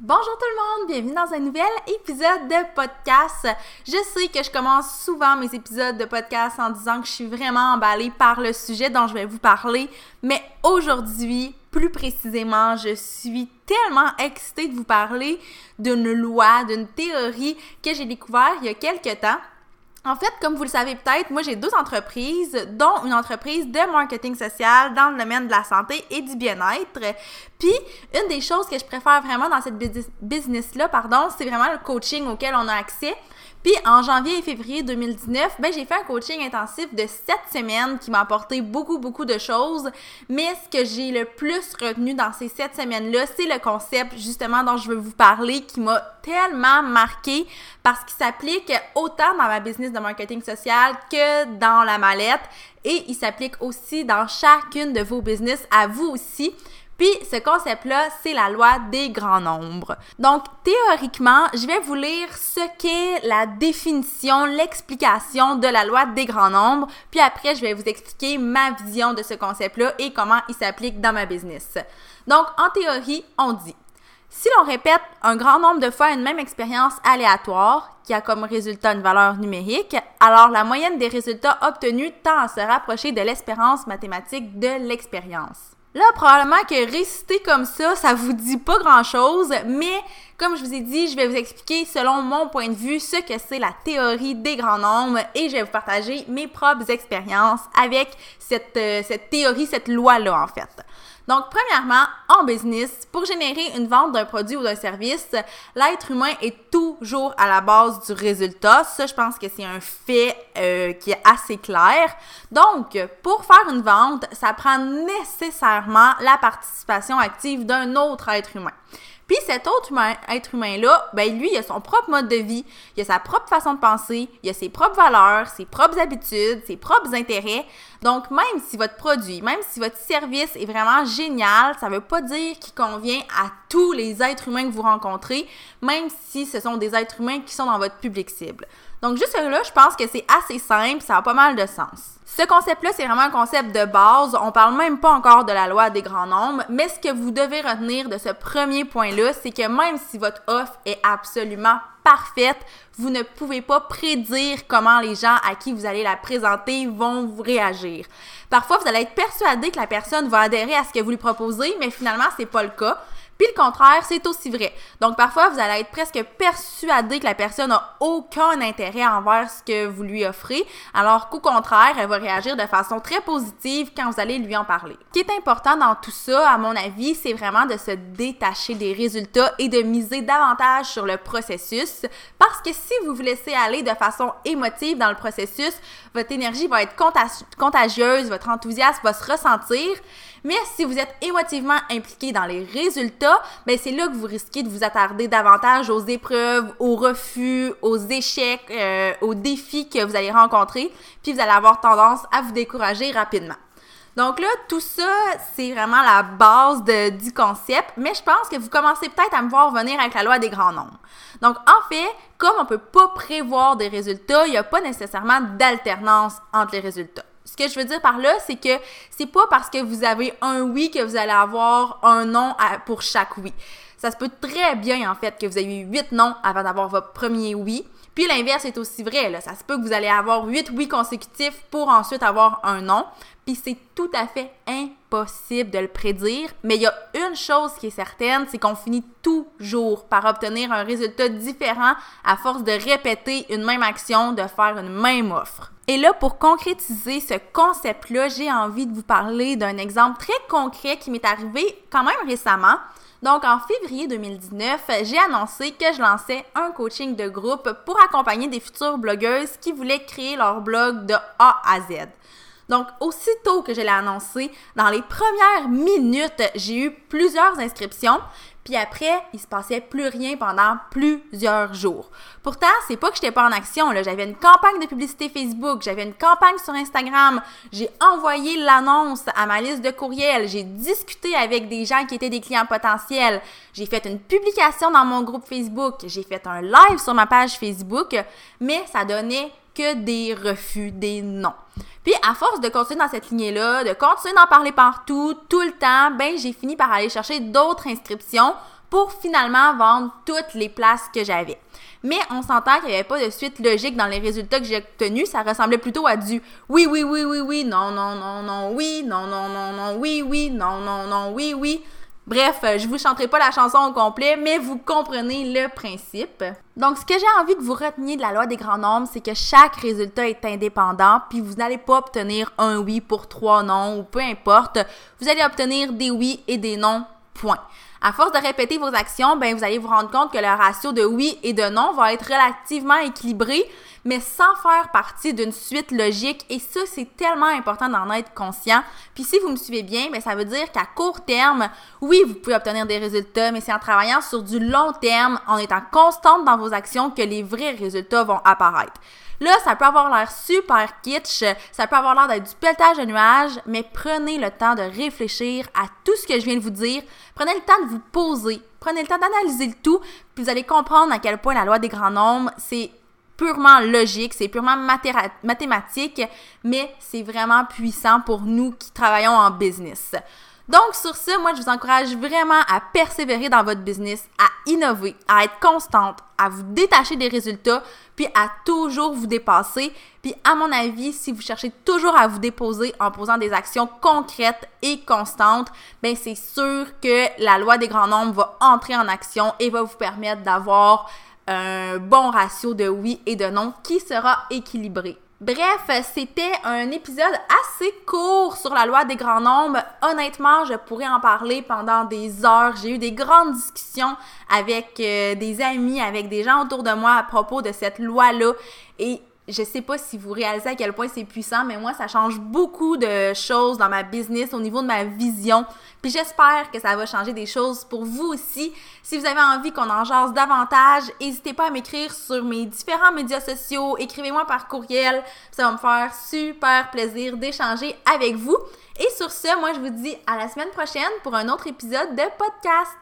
Bonjour tout le monde, bienvenue dans un nouvel épisode de podcast. Je sais que je commence souvent mes épisodes de podcast en disant que je suis vraiment emballée par le sujet dont je vais vous parler, mais aujourd'hui, plus précisément, je suis tellement excitée de vous parler d'une loi, d'une théorie que j'ai découvert il y a quelques temps en fait, comme vous le savez peut-être, moi j'ai deux entreprises, dont une entreprise de marketing social dans le domaine de la santé et du bien-être. Puis, une des choses que je préfère vraiment dans cette business-là, pardon, c'est vraiment le coaching auquel on a accès. Puis en janvier et février 2019, ben, j'ai fait un coaching intensif de 7 semaines qui m'a apporté beaucoup, beaucoup de choses. Mais ce que j'ai le plus retenu dans ces 7 semaines-là, c'est le concept justement dont je veux vous parler qui m'a tellement marqué parce qu'il s'applique autant dans ma business de marketing social que dans la mallette et il s'applique aussi dans chacune de vos business à vous aussi. Puis ce concept-là, c'est la loi des grands nombres. Donc théoriquement, je vais vous lire ce qu'est la définition, l'explication de la loi des grands nombres, puis après je vais vous expliquer ma vision de ce concept-là et comment il s'applique dans ma business. Donc en théorie, on dit si l'on répète un grand nombre de fois une même expérience aléatoire, qui a comme résultat une valeur numérique, alors la moyenne des résultats obtenus tend à se rapprocher de l'espérance mathématique de l'expérience. Là, probablement que réciter comme ça, ça vous dit pas grand-chose, mais comme je vous ai dit, je vais vous expliquer selon mon point de vue ce que c'est la théorie des grands nombres et je vais vous partager mes propres expériences avec cette, euh, cette théorie, cette loi-là en fait. Donc, premièrement, en business, pour générer une vente d'un produit ou d'un service, l'être humain est toujours à la base du résultat. Ça, je pense que c'est un fait euh, qui est assez clair. Donc, pour faire une vente, ça prend nécessairement la participation active d'un autre être humain. Puis cet autre être humain-là, ben lui, il a son propre mode de vie, il a sa propre façon de penser, il a ses propres valeurs, ses propres habitudes, ses propres intérêts. Donc même si votre produit, même si votre service est vraiment génial, ça veut pas dire qu'il convient à tous les êtres humains que vous rencontrez, même si ce sont des êtres humains qui sont dans votre public cible. Donc juste là, je pense que c'est assez simple, ça a pas mal de sens. Ce concept-là, c'est vraiment un concept de base. On parle même pas encore de la loi des grands nombres, mais ce que vous devez retenir de ce premier point-là, c'est que même si votre offre est absolument parfaite, vous ne pouvez pas prédire comment les gens à qui vous allez la présenter vont vous réagir. Parfois, vous allez être persuadé que la personne va adhérer à ce que vous lui proposez, mais finalement, c'est pas le cas. Puis le contraire, c'est aussi vrai. Donc parfois, vous allez être presque persuadé que la personne n'a aucun intérêt envers ce que vous lui offrez, alors qu'au contraire, elle va réagir de façon très positive quand vous allez lui en parler. Ce qui est important dans tout ça, à mon avis, c'est vraiment de se détacher des résultats et de miser davantage sur le processus, parce que si vous vous laissez aller de façon émotive dans le processus, votre énergie va être contagieuse, votre enthousiasme va se ressentir, mais si vous êtes émotivement impliqué dans les résultats, ben c'est là que vous risquez de vous attarder davantage aux épreuves, aux refus, aux échecs, euh, aux défis que vous allez rencontrer, puis vous allez avoir tendance à vous décourager rapidement. Donc là, tout ça, c'est vraiment la base du concept, mais je pense que vous commencez peut-être à me voir venir avec la loi des grands nombres. Donc en fait, comme on peut pas prévoir des résultats, il n'y a pas nécessairement d'alternance entre les résultats. Ce que je veux dire par là, c'est que c'est pas parce que vous avez un oui que vous allez avoir un non pour chaque oui. Ça se peut très bien, en fait, que vous ayez eu huit non avant d'avoir votre premier oui. Puis l'inverse est aussi vrai. Là. Ça se peut que vous allez avoir huit oui consécutifs pour ensuite avoir un non. Puis c'est tout à fait impossible de le prédire. Mais il y a une chose qui est certaine, c'est qu'on finit toujours par obtenir un résultat différent à force de répéter une même action, de faire une même offre. Et là, pour concrétiser ce concept-là, j'ai envie de vous parler d'un exemple très concret qui m'est arrivé quand même récemment. Donc, en février 2019, j'ai annoncé que je lançais un coaching de groupe pour accompagner des futures blogueuses qui voulaient créer leur blog de A à Z. Donc, aussitôt que je l'ai annoncé, dans les premières minutes, j'ai eu plusieurs inscriptions. puis après, il se passait plus rien pendant plusieurs jours. Pourtant, c'est pas que j'étais pas en action, là. J'avais une campagne de publicité Facebook, j'avais une campagne sur Instagram, j'ai envoyé l'annonce à ma liste de courriels, j'ai discuté avec des gens qui étaient des clients potentiels, j'ai fait une publication dans mon groupe Facebook, j'ai fait un live sur ma page Facebook, mais ça donnait que des refus, des non. Puis à force de continuer dans cette lignée-là, de continuer d'en parler partout, tout le temps, ben j'ai fini par aller chercher d'autres inscriptions pour finalement vendre toutes les places que j'avais. Mais on s'entend qu'il n'y avait pas de suite logique dans les résultats que j'ai obtenus. Ça ressemblait plutôt à du oui, oui, oui, oui, oui, non, non, non, non, oui, non, non, non, non, oui, oui, non, non, non, oui, oui. Bref, je vous chanterai pas la chanson au complet, mais vous comprenez le principe. Donc, ce que j'ai envie que vous reteniez de la loi des grands nombres, c'est que chaque résultat est indépendant, puis vous n'allez pas obtenir un oui pour trois non, ou peu importe. Vous allez obtenir des oui et des non, point. À force de répéter vos actions, ben vous allez vous rendre compte que le ratio de oui et de non va être relativement équilibré, mais sans faire partie d'une suite logique. Et ça, c'est tellement important d'en être conscient. Puis si vous me suivez bien, ben ça veut dire qu'à court terme, oui, vous pouvez obtenir des résultats, mais c'est en travaillant sur du long terme, en étant constante dans vos actions, que les vrais résultats vont apparaître. Là, ça peut avoir l'air super kitsch, ça peut avoir l'air d'être du pelletage de nuages, mais prenez le temps de réfléchir à tout ce que je viens de vous dire. Prenez le temps vous poser, prenez le temps d'analyser le tout, puis vous allez comprendre à quel point la loi des grands nombres, c'est purement logique, c'est purement mathématique, mais c'est vraiment puissant pour nous qui travaillons en business. Donc, sur ce, moi, je vous encourage vraiment à persévérer dans votre business, à innover, à être constante, à vous détacher des résultats, puis à toujours vous dépasser. Puis, à mon avis, si vous cherchez toujours à vous déposer en posant des actions concrètes et constantes, ben c'est sûr que la loi des grands nombres va entrer en action et va vous permettre d'avoir un bon ratio de oui et de non qui sera équilibré. Bref, c'était un épisode assez court sur la loi des grands nombres. Honnêtement, je pourrais en parler pendant des heures. J'ai eu des grandes discussions avec euh, des amis, avec des gens autour de moi à propos de cette loi-là. Je sais pas si vous réalisez à quel point c'est puissant, mais moi, ça change beaucoup de choses dans ma business, au niveau de ma vision. Puis j'espère que ça va changer des choses pour vous aussi. Si vous avez envie qu'on en jase davantage, n'hésitez pas à m'écrire sur mes différents médias sociaux. Écrivez-moi par courriel. Ça va me faire super plaisir d'échanger avec vous. Et sur ce, moi, je vous dis à la semaine prochaine pour un autre épisode de podcast.